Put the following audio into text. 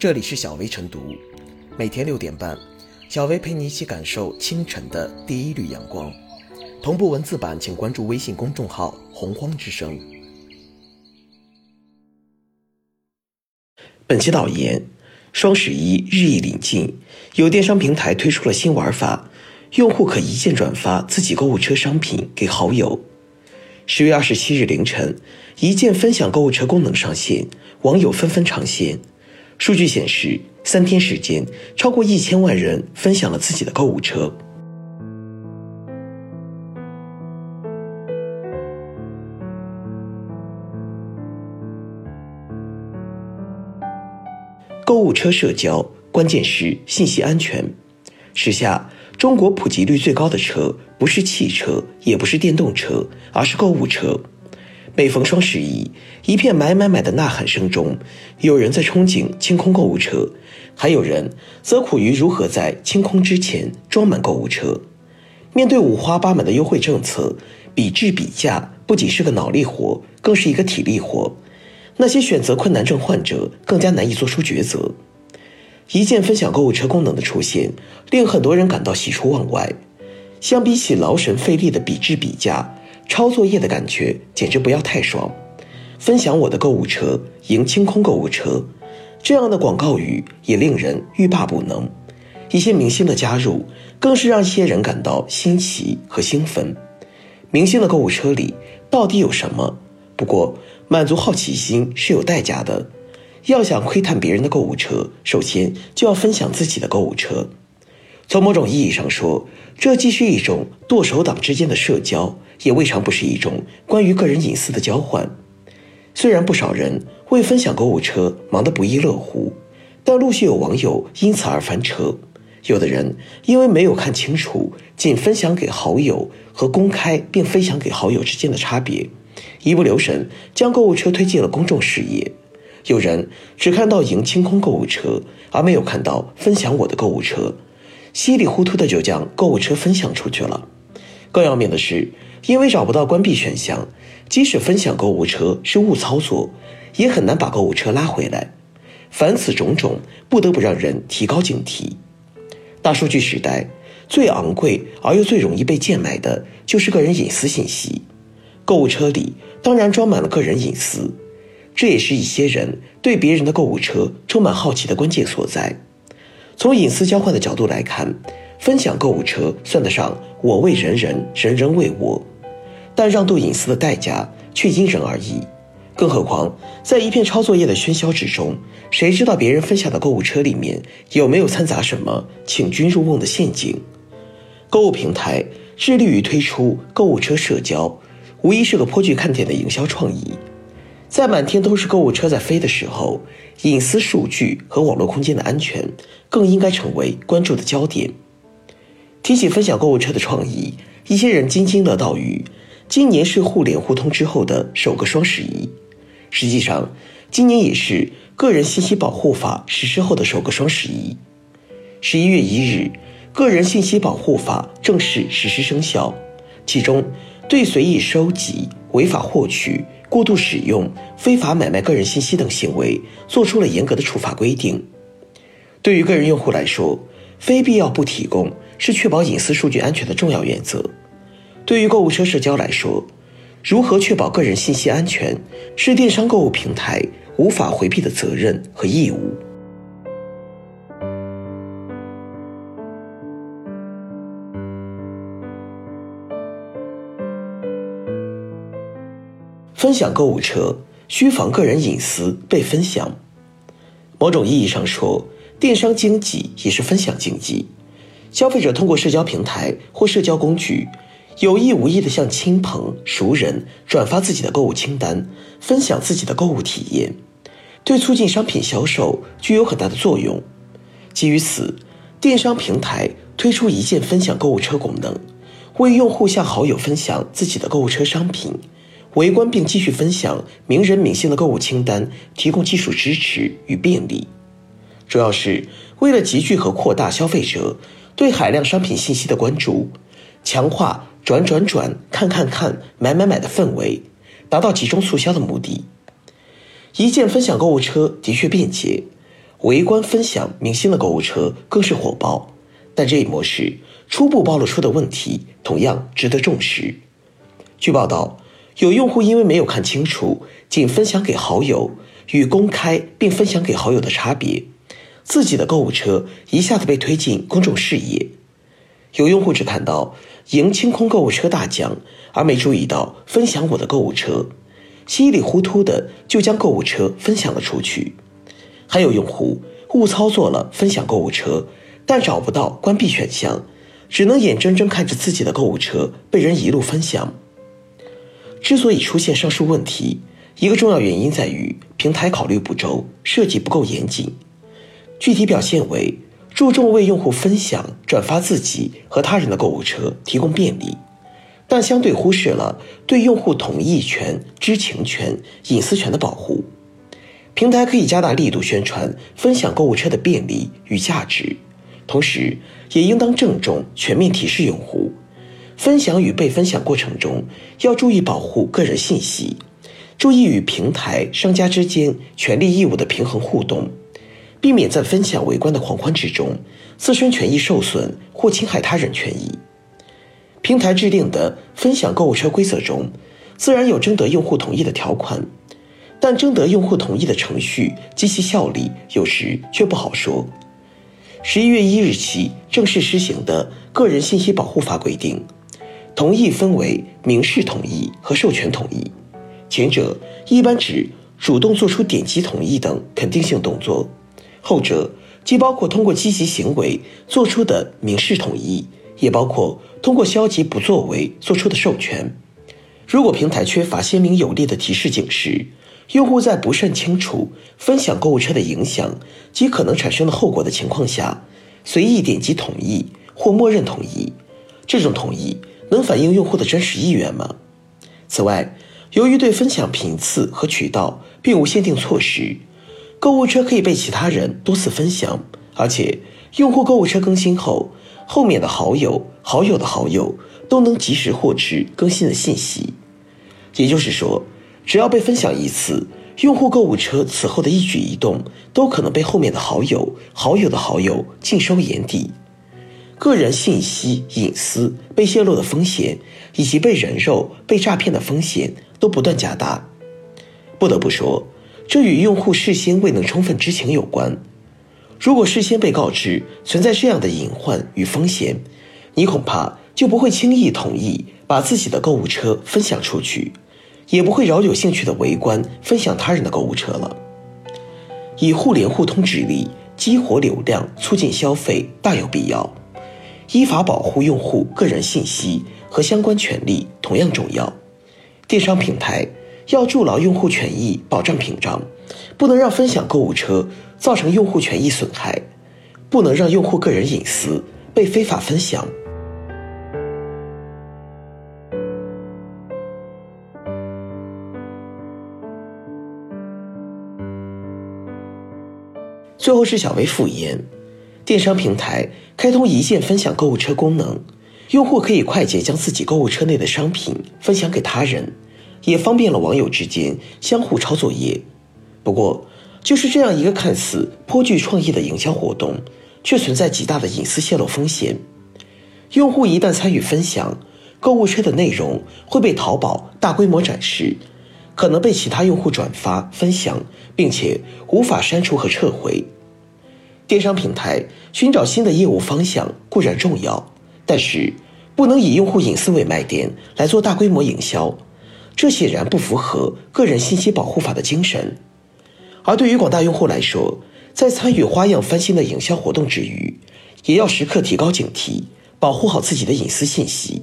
这里是小薇晨读，每天六点半，小薇陪你一起感受清晨的第一缕阳光。同步文字版，请关注微信公众号“洪荒之声”。本期导言：双十一日益临近，有电商平台推出了新玩法，用户可一键转发自己购物车商品给好友。十月二十七日凌晨，一键分享购物车功能上线，网友纷纷尝鲜。数据显示，三天时间，超过一千万人分享了自己的购物车。购物车社交关键是信息安全。时下，中国普及率最高的车不是汽车，也不是电动车，而是购物车。每逢双十一，一片买买买的呐喊声中，有人在憧憬清空购物车，还有人则苦于如何在清空之前装满购物车。面对五花八门的优惠政策，比质比价不仅是个脑力活，更是一个体力活。那些选择困难症患者更加难以做出抉择。一键分享购物车功能的出现，令很多人感到喜出望外。相比起劳神费力的比质比价。抄作业的感觉简直不要太爽！分享我的购物车，赢清空购物车，这样的广告语也令人欲罢不能。一些明星的加入，更是让一些人感到新奇和兴奋。明星的购物车里到底有什么？不过，满足好奇心是有代价的。要想窥探别人的购物车，首先就要分享自己的购物车。从某种意义上说，这既是一种剁手党之间的社交，也未尝不是一种关于个人隐私的交换。虽然不少人为分享购物车忙得不亦乐乎，但陆续有网友因此而翻车。有的人因为没有看清楚仅分享给好友和公开并分享给好友之间的差别，一不留神将购物车推进了公众视野。有人只看到赢清空购物车，而没有看到分享我的购物车。稀里糊涂的就将购物车分享出去了。更要命的是，因为找不到关闭选项，即使分享购物车是误操作，也很难把购物车拉回来。凡此种种，不得不让人提高警惕。大数据时代，最昂贵而又最容易被贱卖的就是个人隐私信息。购物车里当然装满了个人隐私，这也是一些人对别人的购物车充满好奇的关键所在。从隐私交换的角度来看，分享购物车算得上我为人人，人人为我，但让渡隐私的代价却因人而异。更何况，在一片抄作业的喧嚣之中，谁知道别人分享的购物车里面有没有掺杂什么请君入瓮的陷阱？购物平台致力于推出购物车社交，无疑是个颇具看点的营销创意。在满天都是购物车在飞的时候，隐私数据和网络空间的安全更应该成为关注的焦点。提起分享购物车的创意，一些人津津乐道于今年是互联互通之后的首个双十一。实际上，今年也是《个人信息保护法》实施后的首个双十一。十一月一日，《个人信息保护法》正式实施生效，其中对随意收集、违法获取。过度使用、非法买卖个人信息等行为，做出了严格的处罚规定。对于个人用户来说，非必要不提供是确保隐私数据安全的重要原则。对于购物车社交来说，如何确保个人信息安全，是电商购物平台无法回避的责任和义务。分享购物车，需防个人隐私被分享。某种意义上说，电商经济也是分享经济。消费者通过社交平台或社交工具，有意无意地向亲朋熟人转发自己的购物清单，分享自己的购物体验，对促进商品销售具有很大的作用。基于此，电商平台推出一键分享购物车功能，为用户向好友分享自己的购物车商品。围观并继续分享名人明星的购物清单，提供技术支持与便利，主要是为了集聚和扩大消费者对海量商品信息的关注，强化转转转、看看看、买买买的氛围，达到集中促销的目的。一键分享购物车的确便捷，围观分享明星的购物车更是火爆。但这一模式初步暴露出的问题同样值得重视。据报道，有用户因为没有看清楚仅分享给好友与公开并分享给好友的差别，自己的购物车一下子被推进公众视野。有用户只看到赢清空购物车大奖，而没注意到分享我的购物车，稀里糊涂的就将购物车分享了出去。还有用户误操作了分享购物车。但找不到关闭选项，只能眼睁睁看着自己的购物车被人一路分享。之所以出现上述问题，一个重要原因在于平台考虑不周，设计不够严谨。具体表现为注重为用户分享、转发自己和他人的购物车提供便利，但相对忽视了对用户同意权、知情权、隐私权的保护。平台可以加大力度宣传分享购物车的便利与价值。同时，也应当郑重全面提示用户，分享与被分享过程中要注意保护个人信息，注意与平台商家之间权利义务的平衡互动，避免在分享围观的狂欢之中，自身权益受损或侵害他人权益。平台制定的分享购物车规则中，自然有征得用户同意的条款，但征得用户同意的程序及其效力，有时却不好说。十一月一日起正式施行的《个人信息保护法》规定，同意分为明示同意和授权同意。前者一般指主动做出点击同意等肯定性动作，后者既包括通过积极行为做出的明示同意，也包括通过消极不作为做出的授权。如果平台缺乏鲜明有力的提示警示，用户在不甚清楚分享购物车的影响及可能产生的后果的情况下，随意点击同意或默认同意，这种同意能反映用户的真实意愿吗？此外，由于对分享频次和渠道并无限定措施，购物车可以被其他人多次分享，而且用户购物车更新后，后面的好友、好友的好友都能及时获知更新的信息。也就是说。只要被分享一次，用户购物车此后的一举一动都可能被后面的好友、好友的好友尽收眼底，个人信息隐私被泄露的风险，以及被人肉、被诈骗的风险都不断加大。不得不说，这与用户事先未能充分知情有关。如果事先被告知存在这样的隐患与风险，你恐怕就不会轻易同意把自己的购物车分享出去。也不会饶有兴趣的围观分享他人的购物车了。以互联互通之力激活流量、促进消费，大有必要。依法保护用户个人信息和相关权利同样重要。电商平台要筑牢用户权益保障屏障，不能让分享购物车造成用户权益损害，不能让用户个人隐私被非法分享。最后是小微复言，电商平台开通一键分享购物车功能，用户可以快捷将自己购物车内的商品分享给他人，也方便了网友之间相互抄作业。不过，就是这样一个看似颇具创意的营销活动，却存在极大的隐私泄露风险。用户一旦参与分享购物车的内容，会被淘宝大规模展示。可能被其他用户转发分享，并且无法删除和撤回。电商平台寻找新的业务方向固然重要，但是不能以用户隐私为卖点来做大规模营销，这显然不符合个人信息保护法的精神。而对于广大用户来说，在参与花样翻新的营销活动之余，也要时刻提高警惕，保护好自己的隐私信息。